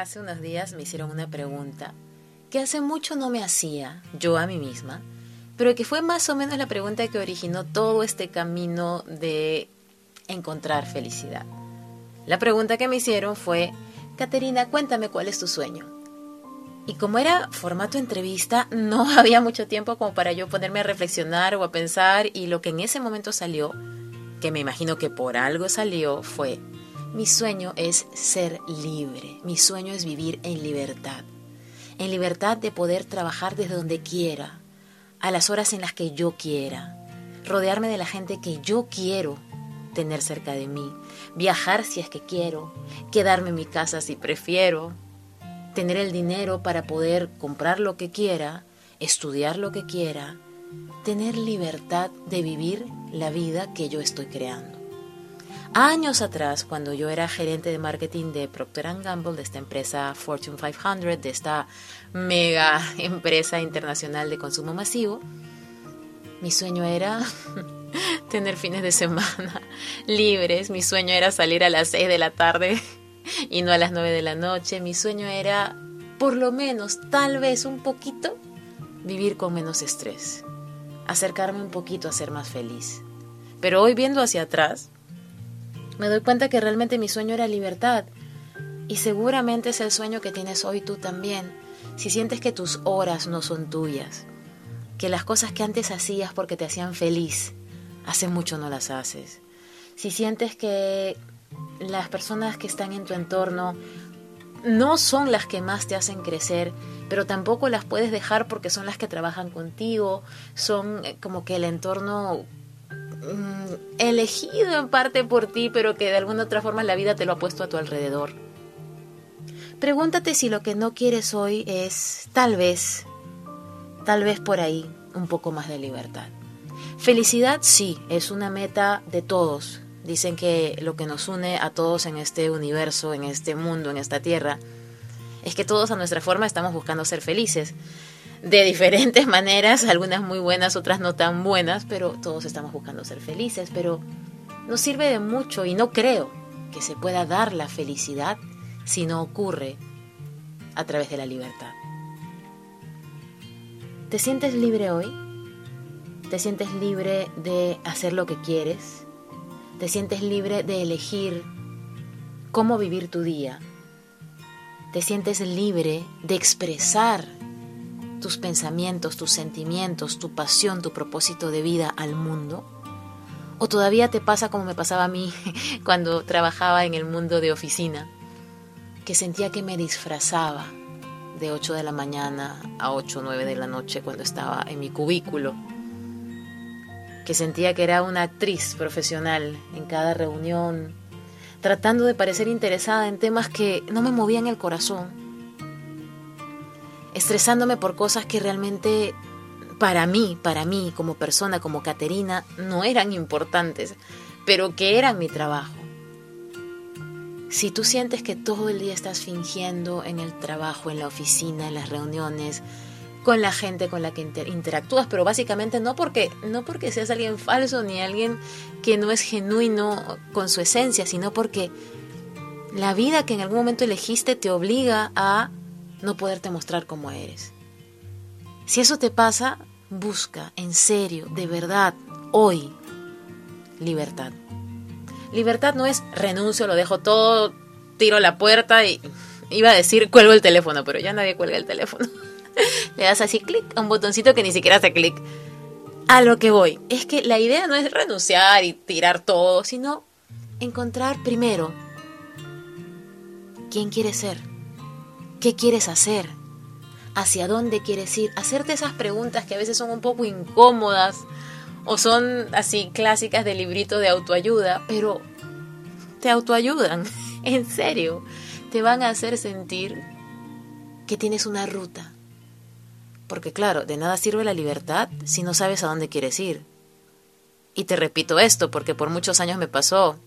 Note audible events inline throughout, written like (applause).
Hace unos días me hicieron una pregunta que hace mucho no me hacía yo a mí misma, pero que fue más o menos la pregunta que originó todo este camino de encontrar felicidad. La pregunta que me hicieron fue, Caterina, cuéntame cuál es tu sueño. Y como era formato entrevista, no (laughs) había mucho tiempo como para yo ponerme a reflexionar o a pensar y lo que en ese momento salió, que me imagino que por algo salió, fue mi sueño es ser libre, mi sueño es vivir en libertad, en libertad de poder trabajar desde donde quiera, a las horas en las que yo quiera, rodearme de la gente que yo quiero tener cerca de mí, viajar si es que quiero, quedarme en mi casa si prefiero, tener el dinero para poder comprar lo que quiera, estudiar lo que quiera, tener libertad de vivir la vida que yo estoy creando. Años atrás, cuando yo era gerente de marketing de Procter Gamble, de esta empresa Fortune 500, de esta mega (laughs) empresa internacional de consumo masivo, mi sueño era (laughs) tener fines de semana (laughs) libres, mi sueño era salir a las 6 de la tarde y no a las 9 de la noche, mi sueño era, por lo menos, tal vez un poquito, vivir con menos estrés, acercarme un poquito a ser más feliz. Pero hoy viendo hacia atrás, me doy cuenta que realmente mi sueño era libertad. Y seguramente es el sueño que tienes hoy tú también. Si sientes que tus horas no son tuyas, que las cosas que antes hacías porque te hacían feliz, hace mucho no las haces. Si sientes que las personas que están en tu entorno no son las que más te hacen crecer, pero tampoco las puedes dejar porque son las que trabajan contigo, son eh, como que el entorno Mm, elegido en parte por ti, pero que de alguna otra forma la vida te lo ha puesto a tu alrededor. Pregúntate si lo que no quieres hoy es, tal vez, tal vez por ahí, un poco más de libertad. Felicidad sí, es una meta de todos. Dicen que lo que nos une a todos en este universo, en este mundo, en esta tierra, es que todos a nuestra forma estamos buscando ser felices de diferentes (laughs) maneras, algunas muy buenas, otras no tan buenas, pero todos estamos buscando ser felices, pero nos sirve de mucho y no creo que se pueda dar la felicidad si no ocurre a través de la libertad. ¿Te sientes libre hoy? ¿Te sientes libre de hacer lo que quieres? ¿Te sientes libre de elegir cómo vivir tu día? ¿Te sientes libre de expresar tus pensamientos, tus sentimientos, tu pasión, tu propósito de vida al mundo? ¿O todavía te pasa como me pasaba a mí (laughs) cuando trabajaba en el mundo de oficina? Que sentía que me disfrazaba de 8 de la mañana a 8 o 9 de la noche cuando estaba en mi cubículo. Que sentía que era una actriz profesional en cada reunión, tratando de parecer interesada en temas que no me movían el corazón estresándome por cosas que realmente para mí, para mí como persona, como Caterina, no eran importantes, pero que eran mi trabajo. Si tú sientes que todo el día estás fingiendo en el trabajo, en la oficina, en las reuniones, con la gente con la que interactúas, pero básicamente no porque no porque seas alguien falso ni alguien que no es genuino con su esencia, sino porque la vida que en algún momento elegiste te obliga a no poderte mostrar como eres. Si eso te pasa, busca en serio, de verdad, hoy, libertad. Libertad no es renuncio, lo dejo todo, tiro la puerta y iba a decir cuelgo el teléfono, pero ya nadie cuelga el teléfono. (laughs) Le das así clic a un botoncito que ni siquiera hace clic. A lo que voy, es que la idea no es renunciar y tirar todo, sino encontrar primero quién quieres ser ¿Qué quieres hacer? ¿Hacia dónde quieres ir? Hacerte esas preguntas que a veces son un poco incómodas o son así clásicas de librito de autoayuda, pero te autoayudan (laughs) en serio, te van a hacer sentir que tienes una ruta. Porque claro, de nada sirve la libertad si no sabes a dónde quieres ir. Y te repito esto porque por muchos años me pasó.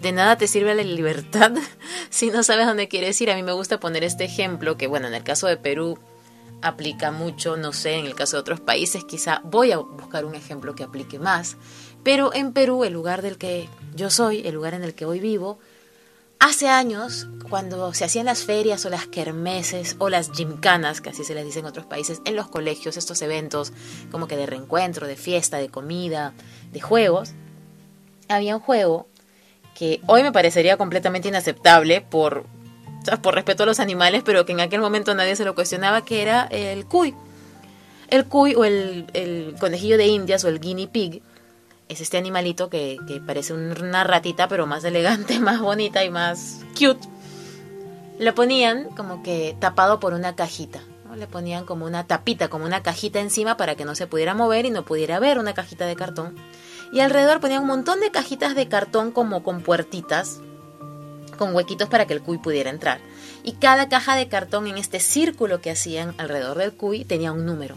De nada te sirve la libertad (laughs) si no sabes dónde quieres ir. A mí me gusta poner este ejemplo que, bueno, en el caso de Perú aplica mucho, no sé, en el caso de otros países quizá voy a buscar un ejemplo que aplique más. Pero en Perú, el lugar del que yo soy, el lugar en el que hoy vivo, hace años, cuando se hacían las ferias o las kermeses o las gimcanas, que así se les dice en otros países, en los colegios, estos eventos como que de reencuentro, de fiesta, de comida, de juegos, había un juego que hoy me parecería completamente inaceptable por, por respeto a los animales, pero que en aquel momento nadie se lo cuestionaba, que era el cuy. El cuy o el, conejillo de indias o el guinea pig, es este animalito que, parece una ratita, pero más elegante, (laughs) más bonita y más cute. Lo ponían como que tapado por una cajita. Le ponían como una tapita, como una cajita encima para que no se pudiera mover y no pudiera ver una cajita de cartón. Y alrededor ponían un montón de cajitas de cartón como con puertitas, con huequitos para que el cuy pudiera entrar. Y cada caja de cartón en este círculo que hacían alrededor del cuy tenía un número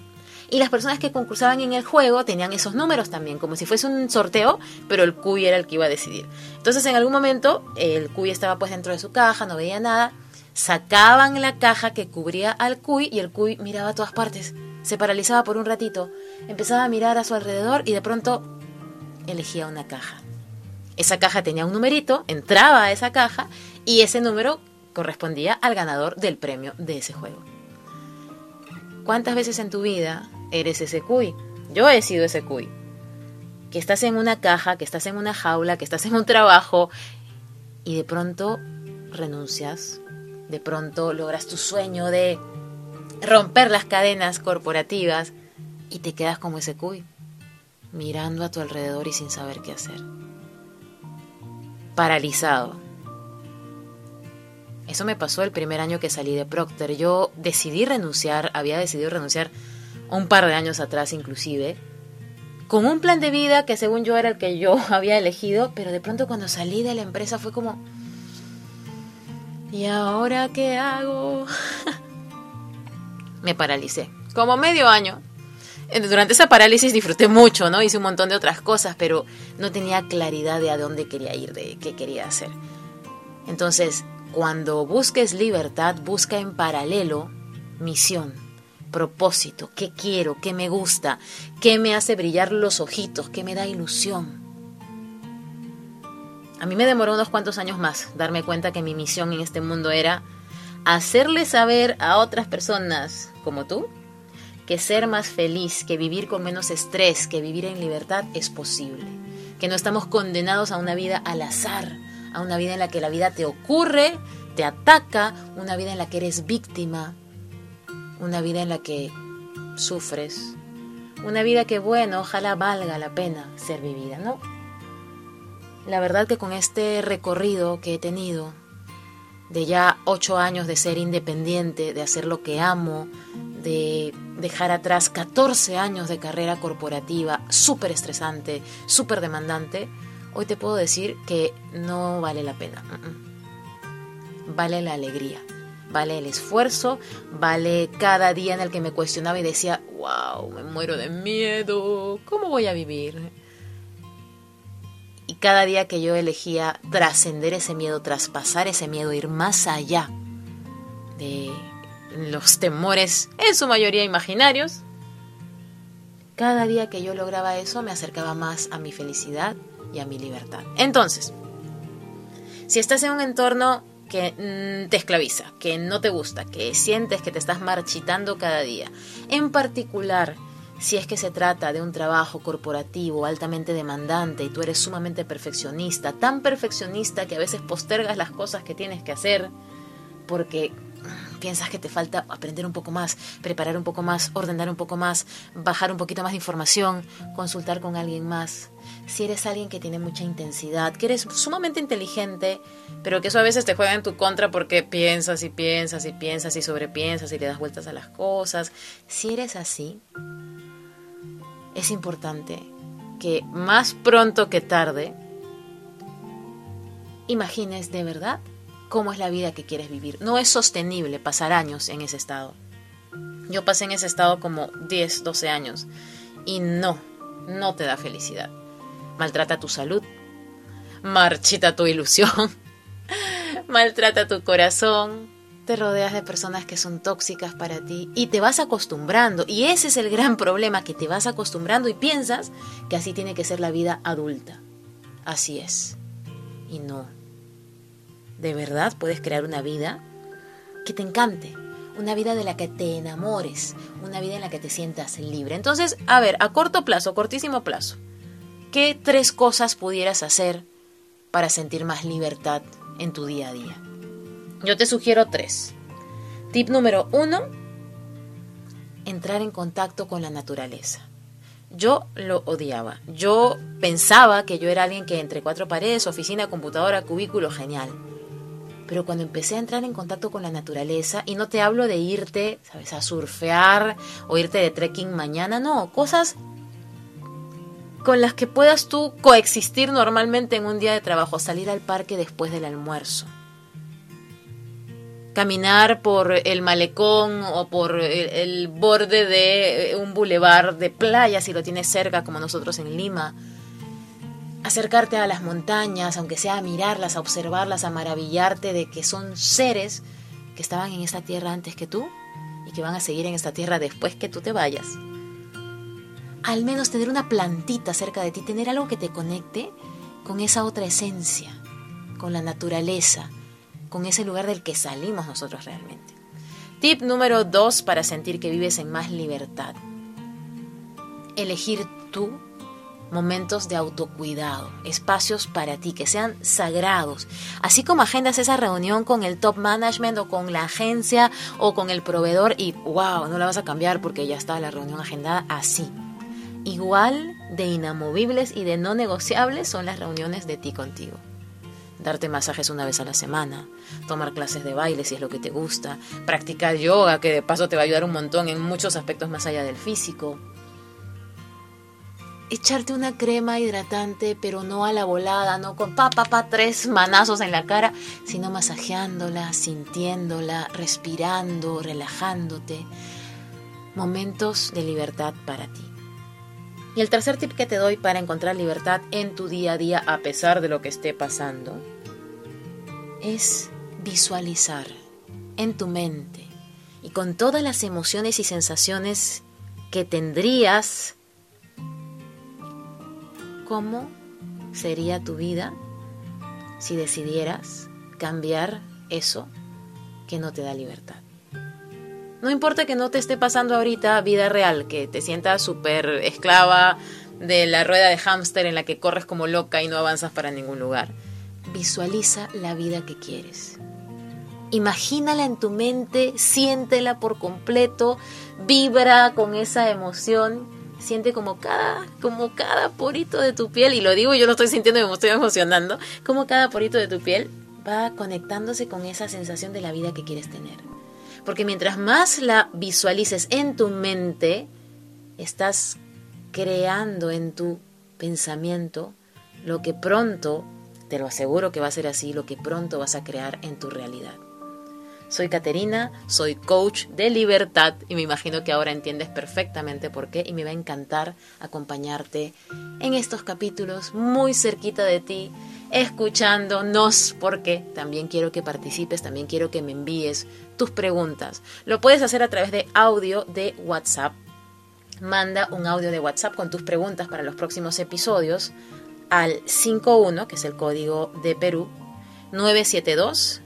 y las personas que concursaban en el juego tenían esos números también, como si fuese un sorteo, pero el cuy era el que iba a decidir. Entonces en algún momento el cuy estaba pues dentro de su caja, no veía nada, sacaban la caja que cubría al cuy y el cuy miraba a todas partes, se paralizaba por un ratito, empezaba a mirar a su alrededor y de pronto elegía una caja. Esa caja tenía un numerito, entraba a esa caja y ese número correspondía al ganador del premio de ese juego. ¿Cuántas veces en tu vida eres ese cuy. Yo he sido ese cuy. Que estás en una caja, que estás en una jaula, que estás en un trabajo y de pronto renuncias. De pronto logras tu sueño de romper las cadenas corporativas y te quedas como ese cuy, mirando a tu alrededor y sin saber qué hacer. Paralizado. Eso me pasó el primer año que salí de Procter. Yo decidí renunciar, había decidido renunciar un par de años atrás inclusive, con un plan de vida que según yo era el que yo (laughs) había elegido, pero de pronto cuando salí de la empresa fue como, ¿y ahora qué hago? (laughs) Me paralicé, como medio año. Durante esa parálisis disfruté mucho, ¿no? Hice un montón de otras cosas, pero no tenía claridad de a dónde quería ir, de qué quería hacer. Entonces, cuando busques libertad, busca en paralelo misión propósito, qué quiero, qué me gusta, qué me hace brillar los ojitos, qué me da ilusión. A mí me demoró unos cuantos años más darme cuenta que mi misión en este mundo era hacerle saber a otras personas como tú que ser más feliz, que vivir con menos estrés, que vivir en libertad es posible, que no estamos condenados a una vida al azar, a una vida en la que la vida te ocurre, te ataca, una vida en la que eres víctima, una vida en la que sufres, una vida que, bueno, ojalá valga la pena ser vivida, ¿no? La verdad que con este recorrido que he tenido, de ya ocho años de ser independiente, de hacer lo que amo, de dejar atrás 14 años de carrera corporativa súper estresante, súper demandante, hoy te puedo decir que no vale la pena. Vale la alegría vale el esfuerzo, vale cada día en el que me cuestionaba y decía, wow, me muero de miedo, ¿cómo voy a vivir? Y cada día que yo elegía trascender ese miedo, traspasar ese miedo, ir más allá de los temores, en su mayoría imaginarios, cada día que yo lograba eso me acercaba más a mi felicidad y a mi libertad. Entonces, si estás en un entorno que mm, te esclaviza, que no te gusta, que sientes que te estás marchitando cada día. En particular, si es que se trata de un trabajo corporativo altamente demandante y tú eres sumamente perfeccionista, tan perfeccionista que a veces postergas las cosas que tienes que hacer porque piensas que te falta aprender un poco más, preparar un poco más, ordenar un poco más, bajar un poquito más de información, consultar con alguien más. Si eres alguien que tiene mucha intensidad, que eres sumamente inteligente, pero que eso a veces te juega en tu contra porque piensas y piensas y piensas y sobrepiensas y le das vueltas a las cosas. Si eres así, es importante que más pronto que tarde imagines de verdad cómo es la vida que quieres vivir. No es sostenible pasar años en ese estado. Yo pasé en ese estado como 10, 12 años y no, no te da felicidad. Maltrata tu salud, marchita tu ilusión, (laughs) maltrata tu corazón, te rodeas de personas que son tóxicas para ti y te vas acostumbrando. Y ese es el gran problema, que te vas acostumbrando y piensas que así tiene que ser la vida adulta. Así es. Y no. De verdad puedes crear una vida que te encante, una vida de la que te enamores, una vida en la que te sientas libre. Entonces, a ver, a corto plazo, cortísimo plazo, ¿qué tres cosas pudieras hacer para sentir más libertad en tu día a día? Yo te sugiero tres. Tip número uno, entrar en contacto con la naturaleza. Yo lo odiaba. Yo pensaba que yo era alguien que entre cuatro paredes, oficina, computadora, cubículo, genial. Pero cuando empecé a entrar en contacto con la naturaleza, y no te hablo de irte, ¿sabes?, a surfear o irte de trekking mañana, no, cosas con las que puedas tú coexistir normalmente en un día de trabajo, salir al parque después del almuerzo caminar por el malecón o por el, borde de un bulevar de playa si lo tienes cerca como nosotros en Lima. Acercarte a las montañas, aunque sea a mirarlas, a observarlas, a maravillarte de que son seres que estaban en esta tierra antes que tú y que van a seguir en esta tierra después que tú te vayas. Al menos tener una plantita cerca de ti, tener algo que te conecte con esa otra esencia, con la naturaleza, con ese lugar del que salimos nosotros realmente. Tip número dos para sentir que vives en más libertad. Elegir tú momentos de autocuidado, espacios para ti que sean sagrados, así como agendas esa reunión con el top management o con la agencia o con el proveedor y wow, no la vas a cambiar porque ya está la reunión agendada así. Igual de inamovibles y de no negociables son las reuniones de ti contigo darte masajes una vez a la semana, tomar clases de baile si es lo que te gusta, practicar yoga, que de paso te va a ayudar un montón en muchos aspectos más allá del físico. Echarte una crema hidratante, pero no a la volada, no con pa, pa, pa, tres manazos en la cara, sino masajeándola, sintiéndola, respirando, relajándote. Momentos de libertad para ti. Y el tercer tip que te doy para encontrar libertad en tu día a día a pesar de lo que esté pasando es visualizar en tu mente y con todas las emociones y sensaciones que tendrías cómo sería tu vida si decidieras cambiar eso que no te da libertad. No importa que no te esté pasando ahorita vida real, que te sientas súper esclava de la rueda de hámster en la que corres como loca y no avanzas para ningún lugar. Visualiza la vida que quieres. Imagínala en tu mente, siéntela por completo, vibra con esa emoción, siente como cada, como cada porito de tu piel, y lo digo, yo lo estoy sintiendo me estoy emocionando, como cada porito de tu piel va conectándose con esa sensación de la vida que quieres tener. Porque mientras más la visualices en tu mente, estás creando en tu pensamiento lo que pronto, te lo aseguro que va a ser así, lo que pronto vas a crear en tu realidad. Soy Caterina, soy coach de libertad y me imagino que ahora entiendes perfectamente por qué y me va a encantar acompañarte en estos capítulos muy cerquita de ti escuchándonos porque también quiero que participes, también quiero que me envíes tus preguntas. Lo puedes hacer a través de audio de WhatsApp. Manda un audio de WhatsApp con tus preguntas para los próximos episodios al 51, que es el código de Perú, 972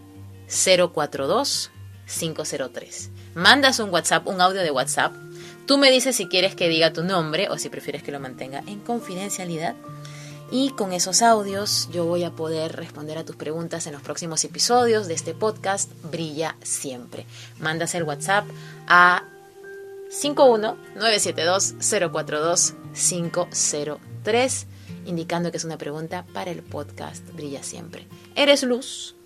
042 503. Mandas un WhatsApp, un audio de WhatsApp. Tú me dices si quieres que diga tu nombre o si prefieres que lo mantenga en confidencialidad y con esos audios yo voy a poder responder a tus preguntas en los próximos episodios de este podcast Brilla Siempre. Mandas el WhatsApp a 51972042503 indicando que es una pregunta para el podcast Brilla Siempre. ¿Eres luz?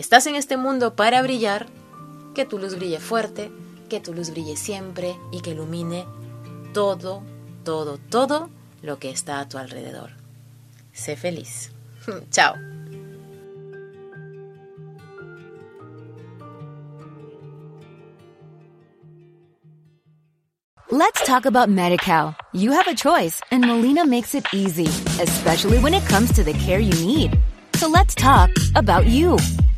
Estás en este mundo para brillar, que tu luz brille fuerte, que tu luz brille siempre y que ilumine todo, todo, todo lo que está a tu alrededor. Sé feliz. (laughs) Chao. Let's talk about MediCal. You have a choice and Molina makes it easy, especially when it comes to the care you need. So let's talk about you